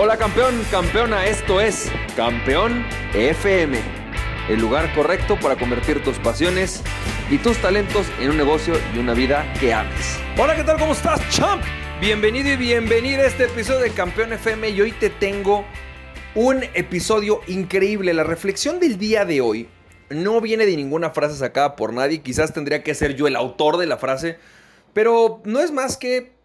Hola campeón, campeona, esto es Campeón FM, el lugar correcto para convertir tus pasiones y tus talentos en un negocio y una vida que ames. Hola, ¿qué tal? ¿Cómo estás, champ? Bienvenido y bienvenida a este episodio de Campeón FM y hoy te tengo un episodio increíble. La reflexión del día de hoy no viene de ninguna frase sacada por nadie, quizás tendría que ser yo el autor de la frase, pero no es más que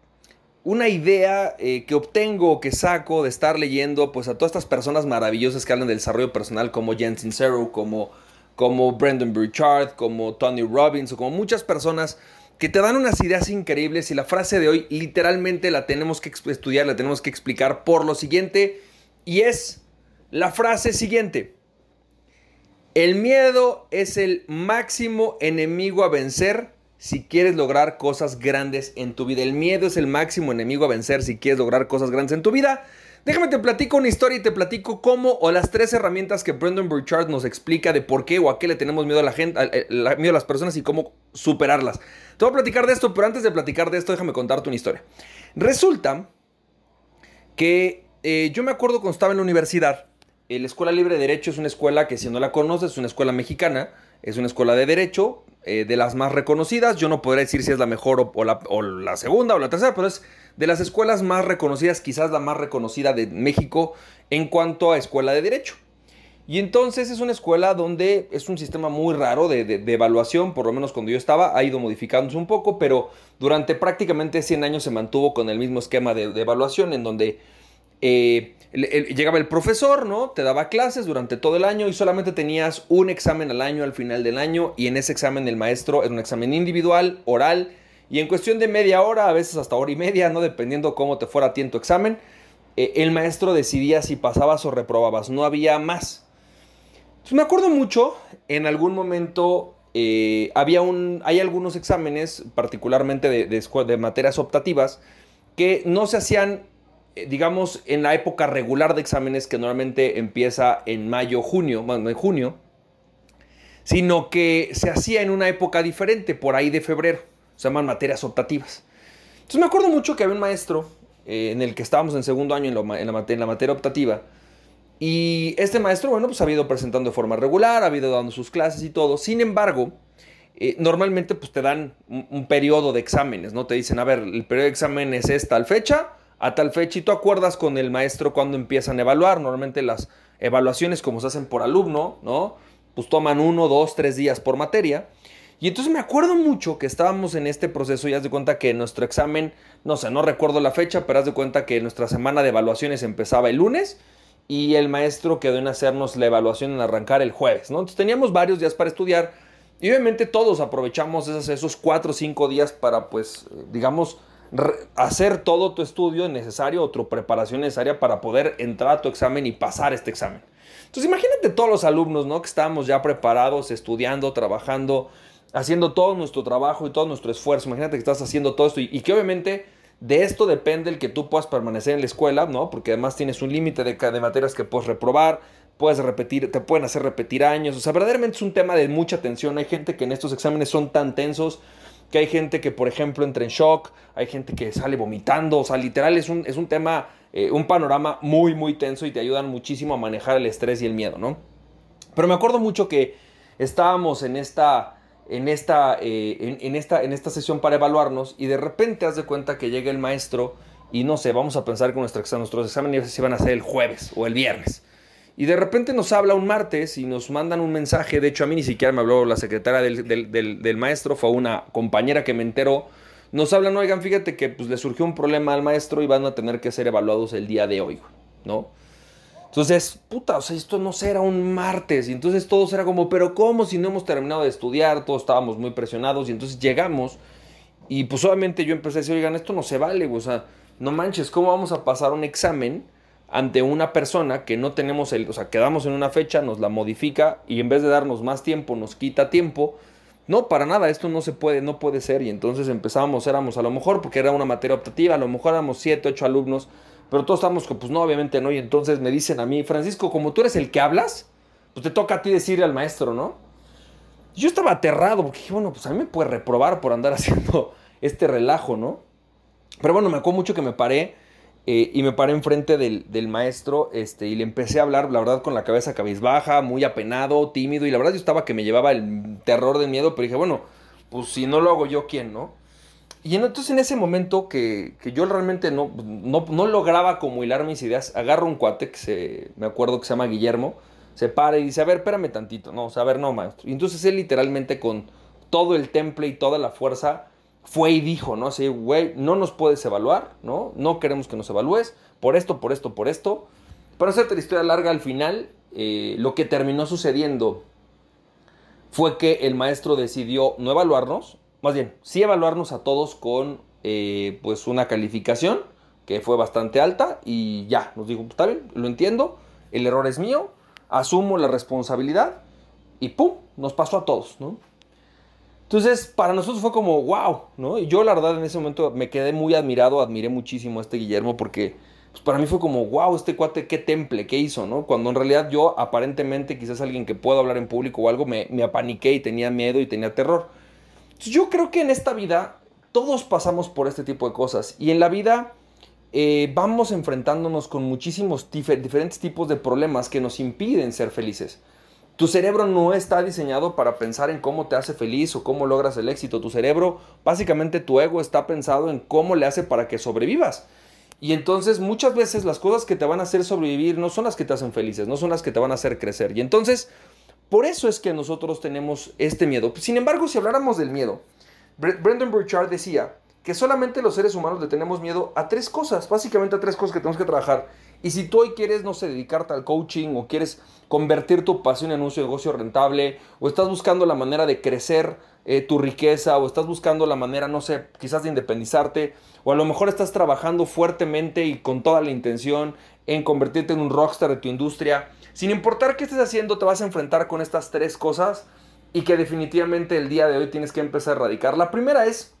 una idea eh, que obtengo, que saco de estar leyendo pues a todas estas personas maravillosas que hablan del desarrollo personal como Jen Sincero, como, como Brandon Burchard, como Tony Robbins o como muchas personas que te dan unas ideas increíbles y la frase de hoy literalmente la tenemos que estudiar, la tenemos que explicar por lo siguiente y es la frase siguiente. El miedo es el máximo enemigo a vencer si quieres lograr cosas grandes en tu vida. El miedo es el máximo enemigo a vencer si quieres lograr cosas grandes en tu vida. Déjame te platico una historia y te platico cómo o las tres herramientas que Brendan Burchard nos explica de por qué o a qué le tenemos miedo a la gente, miedo a las personas y cómo superarlas. Te voy a platicar de esto, pero antes de platicar de esto, déjame contarte una historia. Resulta que eh, yo me acuerdo cuando estaba en la universidad, eh, la Escuela Libre de Derecho es una escuela que si no la conoces es una escuela mexicana, es una escuela de derecho, eh, de las más reconocidas. Yo no podría decir si es la mejor o, la, segunda o la tercera, pero es de las escuelas más reconocidas, quizás la más reconocida de México en cuanto a escuela de derecho. Y entonces es una escuela donde es un sistema muy raro de, evaluación, por lo menos cuando yo estaba, ha ido modificándose un poco, pero durante prácticamente 100 años se mantuvo con el mismo esquema de, evaluación en donde eh, llegaba el profesor, ¿no? Te daba clases durante todo el año y solamente tenías un examen al año al final del año y en ese examen el maestro era un examen individual, oral y en cuestión de media hora, a veces hasta hora y media, ¿no? Dependiendo cómo te fuera a ti en tu examen, eh, el maestro decidía si pasabas o reprobabas, no había más. me acuerdo mucho, en algún momento eh, había un, hay algunos exámenes, particularmente de, de materias optativas, que no se hacían digamos, en la época regular de exámenes que normalmente empieza en mayo, junio, bueno, en junio, sino que se hacía en una época diferente, por ahí de febrero, se llaman materias optativas. Entonces me acuerdo mucho que había un maestro eh, en el que estábamos en segundo año en, la, materia optativa, y este maestro, bueno, pues ha ido presentando de forma regular, ha ido dando sus clases y todo, sin embargo, eh, normalmente pues te dan un, periodo de exámenes, ¿no? Te dicen, a ver, el periodo de exámenes es tal fecha, a tal fecha y tú acuerdas con el maestro cuando empiezan a evaluar. Normalmente las evaluaciones como se hacen por alumno, ¿no? Pues toman uno, dos, tres días por materia. Y entonces me acuerdo mucho que estábamos en este proceso y haz de cuenta que nuestro examen, no sé, no recuerdo la fecha, pero haz de cuenta que nuestra semana de evaluaciones empezaba el lunes y el maestro quedó en hacernos la evaluación en arrancar el jueves, ¿no? Entonces teníamos varios días para estudiar y obviamente todos aprovechamos esos, esos cuatro o cinco días para, pues, digamos, hacer todo tu estudio necesario o tu preparación necesaria para poder entrar a tu examen y pasar este examen. Entonces imagínate todos los alumnos, ¿no? Que estábamos ya preparados, estudiando, trabajando, haciendo todo nuestro trabajo y todo nuestro esfuerzo. Imagínate que estás haciendo todo esto y, que obviamente de esto depende el que tú puedas permanecer en la escuela, ¿no? Porque además tienes un límite de, de materias que puedes reprobar, puedes repetir, te pueden hacer repetir años. O sea, verdaderamente es un tema de mucha tensión. Hay gente que en estos exámenes son tan tensos que hay gente que, por ejemplo, entra en shock, hay gente que sale vomitando, o sea, literal es un, es un tema, eh, un panorama muy, muy tenso y te ayudan muchísimo a manejar el estrés y el miedo, ¿no? Pero me acuerdo mucho que estábamos en esta, en esta, eh, en, esta, en esta sesión para evaluarnos y de repente haz de cuenta que llega el maestro y no sé, vamos a pensar que nuestros exámenes van a hacer el jueves o el viernes. Y de repente nos habla un martes y nos mandan un mensaje. De hecho, a mí ni siquiera me habló la secretaria del, maestro, fue una compañera que me enteró. Nos hablan, oigan, fíjate que pues, le surgió un problema al maestro y van a tener que ser evaluados el día de hoy, ¿no? Entonces, puta, o sea, esto no será un martes. Y entonces todos era como, pero ¿cómo si no hemos terminado de estudiar? Todos estábamos muy presionados. Y entonces llegamos. Y pues obviamente yo empecé a decir, oigan, esto no se vale, o sea, no manches, ¿cómo vamos a pasar un examen? Ante una persona que no tenemos el, o sea, quedamos en una fecha, nos la modifica y en vez de darnos más tiempo, nos quita tiempo. No, para nada, esto no se puede, no puede ser. Y entonces empezamos, éramos a lo mejor, porque era una materia optativa, a lo mejor éramos 7, 8 alumnos, pero todos estamos que, pues no, obviamente no. Y entonces me dicen a mí, Francisco, como tú eres el que hablas, pues te toca a ti decirle al maestro, ¿no? Yo estaba aterrado, porque dije, bueno, pues a mí me puede reprobar por andar haciendo este relajo, ¿no? Pero bueno, me acuerdo mucho que me paré eh, y me paré enfrente del, del maestro este, y le empecé a hablar, la verdad, con la cabeza cabizbaja, muy apenado, tímido. Y la verdad yo estaba que me llevaba el terror del miedo, pero dije, bueno, pues si no lo hago yo, ¿quién, no? Y entonces en ese momento que, que yo realmente no, no, no, lograba como hilar mis ideas, agarro un cuate que se, me acuerdo que se llama Guillermo, se para y dice, a ver, espérame tantito, no, a ver, no, maestro. Y entonces él literalmente con todo el temple y toda la fuerza fue y dijo, ¿no? Así, güey, no nos puedes evaluar, ¿no? No queremos que nos evalúes por esto, por esto, por esto. Para hacerte la historia larga, al final, eh, lo que terminó sucediendo fue que el maestro decidió no evaluarnos, más bien, sí evaluarnos a todos con, eh, pues, una calificación que fue bastante alta y ya, nos dijo, está bien, lo entiendo, el error es mío, asumo la responsabilidad y ¡pum! Nos pasó a todos, ¿no? Entonces, para nosotros fue como, wow, ¿no? Y yo la verdad en ese momento me quedé muy admirado, admiré muchísimo a este Guillermo porque pues, para mí fue como, wow, este cuate, qué temple, qué hizo, ¿no? Cuando en realidad yo aparentemente, quizás alguien que pueda hablar en público o algo, me, me apaniqué y tenía miedo y tenía terror. Entonces, yo creo que en esta vida todos pasamos por este tipo de cosas y en la vida eh, vamos enfrentándonos con muchísimos diferentes tipos de problemas que nos impiden ser felices. Tu cerebro no está diseñado para pensar en cómo te hace feliz o cómo logras el éxito. Tu cerebro, básicamente tu ego está pensado en cómo le hace para que sobrevivas. Y entonces muchas veces las cosas que te van a hacer sobrevivir no son las que te hacen felices, no son las que te van a hacer crecer. Y entonces, por eso es que nosotros tenemos este miedo. Sin embargo, si habláramos del miedo, Brendan Burchard decía que solamente los seres humanos le tenemos miedo a tres cosas, básicamente a tres cosas que tenemos que trabajar. Y si tú hoy quieres, no sé, dedicarte al coaching o quieres convertir tu pasión en un negocio rentable o estás buscando la manera de crecer eh, tu riqueza o estás buscando la manera, no sé, quizás de independizarte o a lo mejor estás trabajando fuertemente y con toda la intención en convertirte en un rockstar de tu industria, sin importar qué estés haciendo, te vas a enfrentar con estas tres cosas y que definitivamente el día de hoy tienes que empezar a erradicar. La primera es,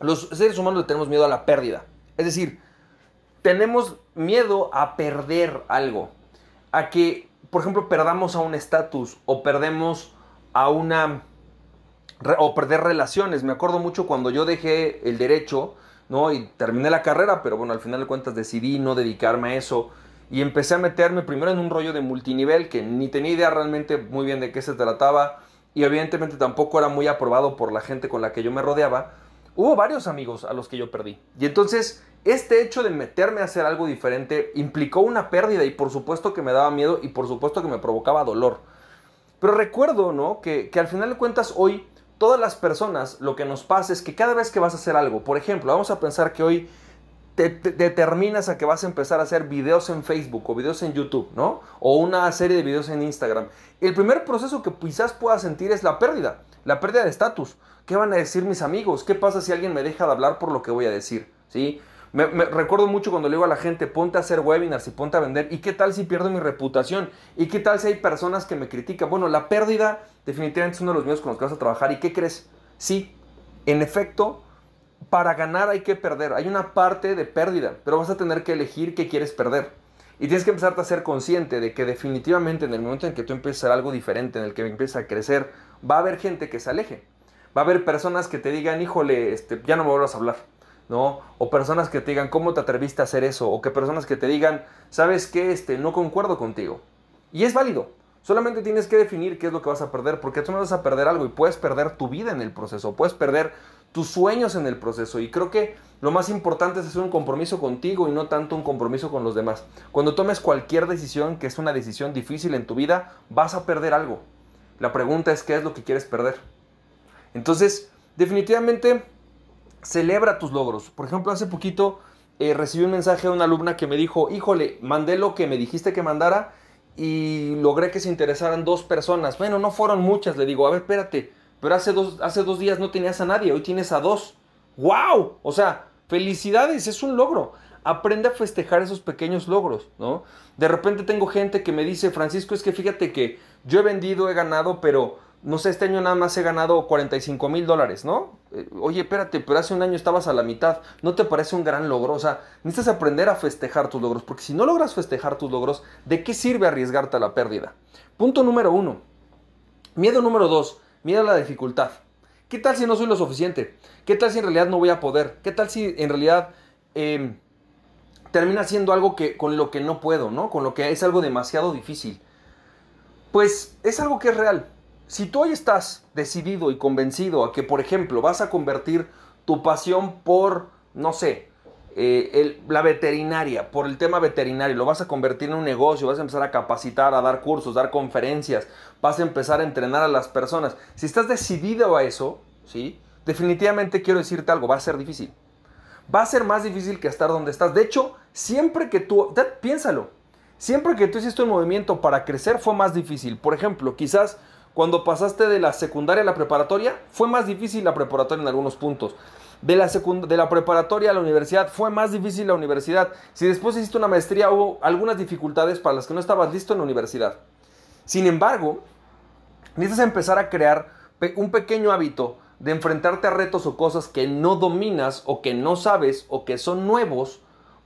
los seres humanos le tenemos miedo a la pérdida. Es decir, tenemos miedo a perder algo. A que, por ejemplo, perdamos a un estatus o perdemos a una... o perder relaciones. Me acuerdo mucho cuando yo dejé el derecho, ¿no? Y terminé la carrera, pero bueno, al final de cuentas decidí no dedicarme a eso. Y empecé a meterme primero en un rollo de multinivel que ni tenía idea realmente muy bien de qué se trataba. Y evidentemente tampoco era muy aprobado por la gente con la que yo me rodeaba. Hubo varios amigos a los que yo perdí. Y entonces este hecho de meterme a hacer algo diferente implicó una pérdida y por supuesto que me daba miedo y por supuesto que me provocaba dolor. Pero recuerdo, ¿no? Que, al final de cuentas hoy todas las personas lo que nos pasa es que cada vez que vas a hacer algo, por ejemplo, vamos a pensar que hoy te, determinas a que vas a empezar a hacer videos en Facebook o videos en YouTube, ¿no? O una serie de videos en Instagram. El primer proceso que quizás puedas sentir es la pérdida, la pérdida de estatus. ¿Qué van a decir mis amigos? ¿Qué pasa si alguien me deja de hablar por lo que voy a decir? ¿Sí? Me, recuerdo mucho cuando le digo a la gente, ponte a hacer webinars y ponte a vender. ¿Y qué tal si pierdo mi reputación? ¿Y qué tal si hay personas que me critican? Bueno, la pérdida definitivamente es uno de los míos con los que vas a trabajar. ¿Y qué crees? Sí, en efecto, para ganar hay que perder. Hay una parte de pérdida, pero vas a tener que elegir qué quieres perder. Y tienes que empezarte a ser consciente de que definitivamente en el momento en que tú empieces a hacer algo diferente, en el que empieces a crecer, va a haber gente que se aleje. Va a haber personas que te digan, híjole, este, ya no me vuelvas a hablar ¿no? O personas que te digan, ¿cómo te atreviste a hacer eso? O que personas que te digan, ¿sabes qué? Este, no concuerdo contigo. Y es válido. Solamente tienes que definir qué es lo que vas a perder, porque tú no vas a perder algo y puedes perder tu vida en el proceso, puedes perder tus sueños en el proceso. Y creo que lo más importante es hacer un compromiso contigo y no tanto un compromiso con los demás. Cuando tomes cualquier decisión que es una decisión difícil en tu vida, vas a perder algo. La pregunta es qué es lo que quieres perder. Entonces, definitivamente celebra tus logros. Por ejemplo, hace poquito eh, recibí un mensaje de una alumna que me dijo, híjole, mandé lo que me dijiste que mandara y logré que se interesaran dos personas. Bueno, no fueron muchas, le digo, a ver, espérate, pero hace dos, hace dos días no tenías a nadie, hoy tienes a dos. ¡Wow! O sea, felicidades, es un logro. Aprende a festejar esos pequeños logros, ¿no? De repente tengo gente que me dice, Francisco, es que fíjate que yo he vendido, he ganado, pero no sé, este año nada más he ganado 45 mil dólares, ¿no? Eh, oye, espérate, pero hace un año estabas a la mitad, ¿no te parece un gran logro? O sea, necesitas aprender a festejar tus logros, porque si no logras festejar tus logros, ¿de qué sirve arriesgarte a la pérdida? Punto número uno. Miedo número dos, miedo a la dificultad. ¿Qué tal si no soy lo suficiente? ¿Qué tal si en realidad no voy a poder? ¿Qué tal si en realidad em, termina siendo algo que con lo que no puedo, ¿no? Con lo que es algo demasiado difícil. Pues es algo que es real. Si tú hoy estás decidido y convencido a que, por ejemplo, vas a convertir tu pasión por, no sé, eh, la veterinaria, por el tema veterinario, lo vas a convertir en un negocio, vas a empezar a capacitar, a dar cursos, dar conferencias, vas a empezar a entrenar a las personas. Si estás decidido a eso, ¿sí? Definitivamente quiero decirte algo, va a ser difícil. Va a ser más difícil que estar donde estás. De hecho, siempre que tú, piénsalo, siempre que tú hiciste un movimiento para crecer fue más difícil. Por ejemplo, quizás cuando pasaste de la secundaria a la preparatoria, fue más difícil la preparatoria en algunos puntos de la, de la preparatoria a la universidad, fue más difícil la universidad. Si después hiciste una maestría, hubo algunas dificultades para las que no estabas listo en la universidad. Sin embargo, necesitas empezar a crear un pequeño hábito de enfrentarte a retos o cosas que no dominas o que no sabes o que son nuevos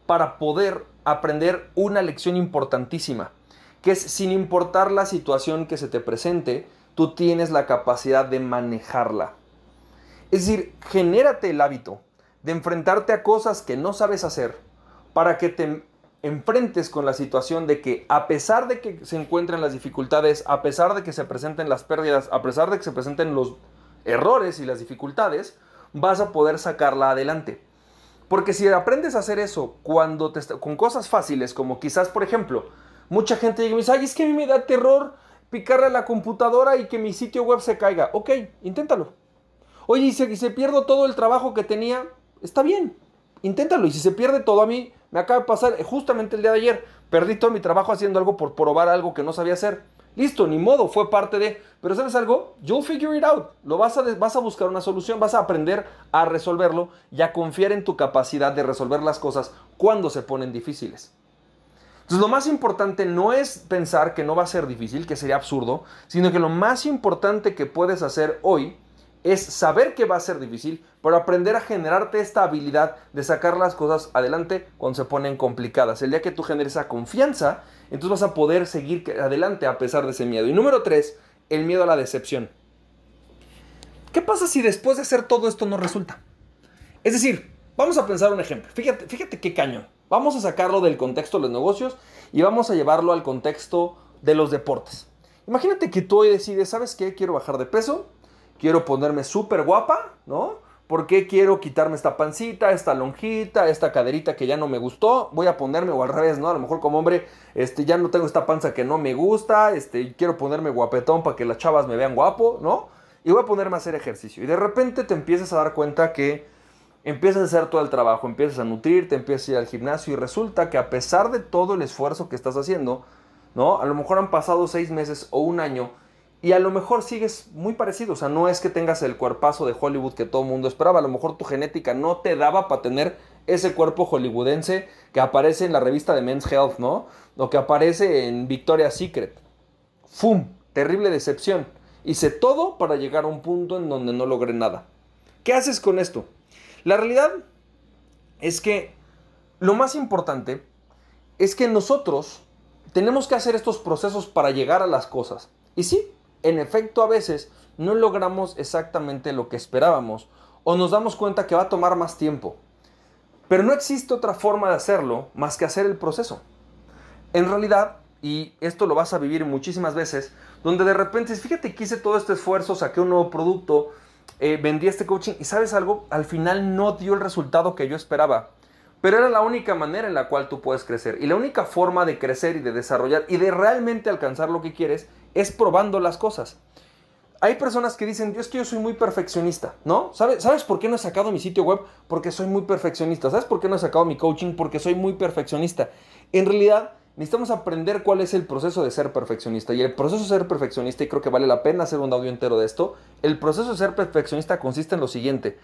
para poder aprender una lección importantísima, que es sin importar la situación que se te presente, tú tienes la capacidad de manejarla. Es decir, genérate el hábito de enfrentarte a cosas que no sabes hacer para que te enfrentes con la situación de que a pesar de que se encuentren las dificultades, a pesar de que se presenten las pérdidas, a pesar de que se presenten los errores y las dificultades, vas a poder sacarla adelante. Porque si aprendes a hacer eso cuando te con cosas fáciles, como quizás, por ejemplo, mucha gente llega y me dice, ay, es que a mí me da terror picarle a la computadora y que mi sitio web se caiga. Ok, inténtalo. Oye, y si se pierdo todo el trabajo que tenía, está bien, inténtalo. Y si se pierde todo a mí, me acaba de pasar justamente el día de ayer, perdí todo mi trabajo haciendo algo por probar algo que no sabía hacer. Listo, ni modo, fue parte de... Pero ¿sabes algo? You'll figure it out. Lo vas a, vas a buscar una solución, vas a aprender a resolverlo y a confiar en tu capacidad de resolver las cosas cuando se ponen difíciles. Entonces lo más importante no es pensar que no va a ser difícil, que sería absurdo, sino que lo más importante que puedes hacer hoy es saber que va a ser difícil, pero aprender a generarte esta habilidad de sacar las cosas adelante cuando se ponen complicadas. El día que tú generes esa confianza, entonces vas a poder seguir adelante a pesar de ese miedo. Y número tres, el miedo a la decepción. ¿Qué pasa si después de hacer todo esto no resulta? Es decir, vamos a pensar un ejemplo. Fíjate, fíjate qué cañón. Vamos a sacarlo del contexto de los negocios y vamos a llevarlo al contexto de los deportes. Imagínate que tú hoy decides, ¿sabes qué? Quiero bajar de peso quiero ponerme súper guapa, ¿no? ¿Por qué quiero quitarme esta pancita, esta lonjita, esta caderita que ya no me gustó? Voy a ponerme, o al revés, ¿no? A lo mejor como hombre, este, ya no tengo esta panza que no me gusta, este, quiero ponerme guapetón para que las chavas me vean guapo, ¿no? Y voy a ponerme a hacer ejercicio. Y de repente te empiezas a dar cuenta que empiezas a hacer todo el trabajo, empiezas a nutrirte, empiezas a ir al gimnasio y resulta que a pesar de todo el esfuerzo que estás haciendo, ¿no? A lo mejor han pasado seis meses o un año y a lo mejor sigues muy parecido, o sea, no es que tengas el cuerpazo de Hollywood que todo el mundo esperaba, a lo mejor tu genética no te daba para tener ese cuerpo hollywoodense que aparece en la revista de Men's Health, ¿no? O que aparece en Victoria's Secret. ¡Fum! Terrible decepción. Hice todo para llegar a un punto en donde no logré nada. ¿Qué haces con esto? La realidad es que lo más importante es que nosotros tenemos que hacer estos procesos para llegar a las cosas. Y sí, en efecto a veces no logramos exactamente lo que esperábamos o nos damos cuenta que va a tomar más tiempo. Pero no existe otra forma de hacerlo más que hacer el proceso. En realidad, y esto lo vas a vivir muchísimas veces, donde de repente, fíjate que hice todo este esfuerzo, saqué un nuevo producto, eh, vendí este coaching y sabes algo, al final no dio el resultado que yo esperaba. Pero era la única manera en la cual tú puedes crecer. Y la única forma de crecer y de desarrollar y de realmente alcanzar lo que quieres es probando las cosas. Hay personas que dicen, Dios, que yo soy muy perfeccionista, ¿no? ¿Sabes, ¿Sabes por qué no he sacado mi sitio web? Porque soy muy perfeccionista. ¿Sabes por qué no he sacado mi coaching? Porque soy muy perfeccionista. En realidad, necesitamos aprender cuál es el proceso de ser perfeccionista. Y el proceso de ser perfeccionista, y creo que vale la pena hacer un audio entero de esto, el proceso de ser perfeccionista consiste en lo siguiente.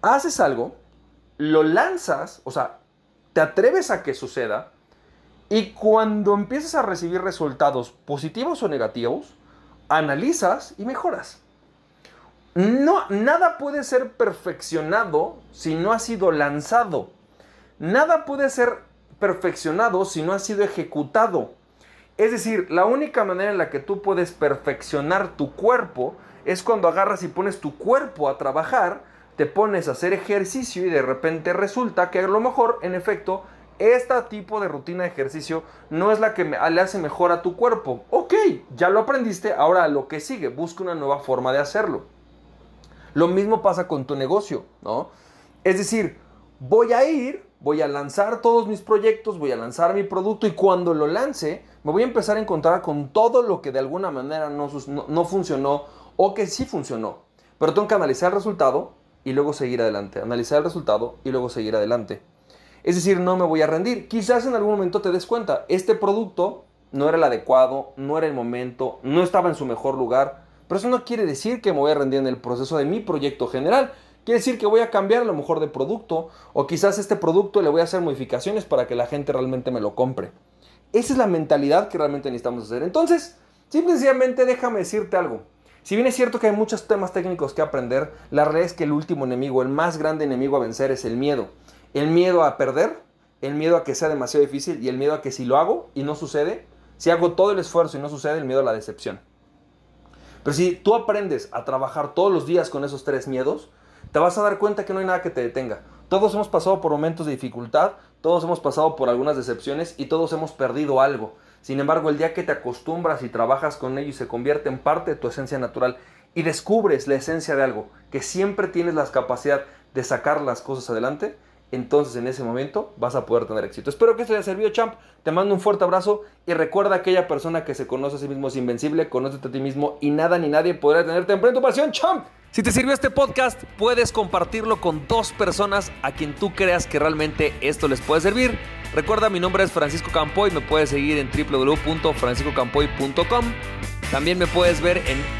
Haces algo, lo lanzas, o sea, te atreves a que suceda, y cuando empiezas a recibir resultados positivos o negativos, analizas y mejoras. No, nada puede ser perfeccionado si no ha sido lanzado. Nada puede ser perfeccionado si no ha sido ejecutado. Es decir, la única manera en la que tú puedes perfeccionar tu cuerpo es cuando agarras y pones tu cuerpo a trabajar, te pones a hacer ejercicio y de repente resulta que a lo mejor, en efecto, este tipo de rutina de ejercicio no es la que le hace mejor a tu cuerpo. Ok, ya lo aprendiste, ahora lo que sigue, busca una nueva forma de hacerlo. Lo mismo pasa con tu negocio, ¿no? Es decir, voy a ir, voy a lanzar todos mis proyectos, voy a lanzar mi producto y cuando lo lance, me voy a empezar a encontrar con todo lo que de alguna manera no, no funcionó o que sí funcionó. Pero tengo que analizar el resultado y luego seguir adelante. Analizar el resultado y luego seguir adelante. Es decir, no me voy a rendir. Quizás en algún momento te des cuenta, este producto no era el adecuado, no era el momento, no estaba en su mejor lugar. Pero eso no quiere decir que me voy a rendir en el proceso de mi proyecto general. Quiere decir que voy a cambiar a lo mejor de producto o quizás este producto le voy a hacer modificaciones para que la gente realmente me lo compre. Esa es la mentalidad que realmente necesitamos hacer. Entonces, simplemente déjame decirte algo. Si bien es cierto que hay muchos temas técnicos que aprender, la realidad es que el último enemigo, el más grande enemigo a vencer es el miedo. El miedo a perder, el miedo a que sea demasiado difícil y el miedo a que si lo hago y no sucede, si hago todo el esfuerzo y no sucede, el miedo a la decepción. Pero si tú aprendes a trabajar todos los días con esos tres miedos, te vas a dar cuenta que no hay nada que te detenga. Todos hemos pasado por momentos de dificultad, todos hemos pasado por algunas decepciones y todos hemos perdido algo. Sin embargo, el día que te acostumbras y trabajas con ello y se convierte en parte de tu esencia natural y descubres la esencia de algo, que siempre tienes la capacidad de sacar las cosas adelante, entonces en ese momento vas a poder tener éxito. Espero que esto te haya servido, champ. Te mando un fuerte abrazo y recuerda aquella persona que se conoce a sí mismo es invencible, conócete a ti mismo y nada ni nadie podrá tenerte en tu pasión, champ. Si te sirvió este podcast, puedes compartirlo con dos personas a quien tú creas que realmente esto les puede servir. Recuerda, mi nombre es Francisco Campoy, me puedes seguir en www.franciscocampoy.com. También me puedes ver en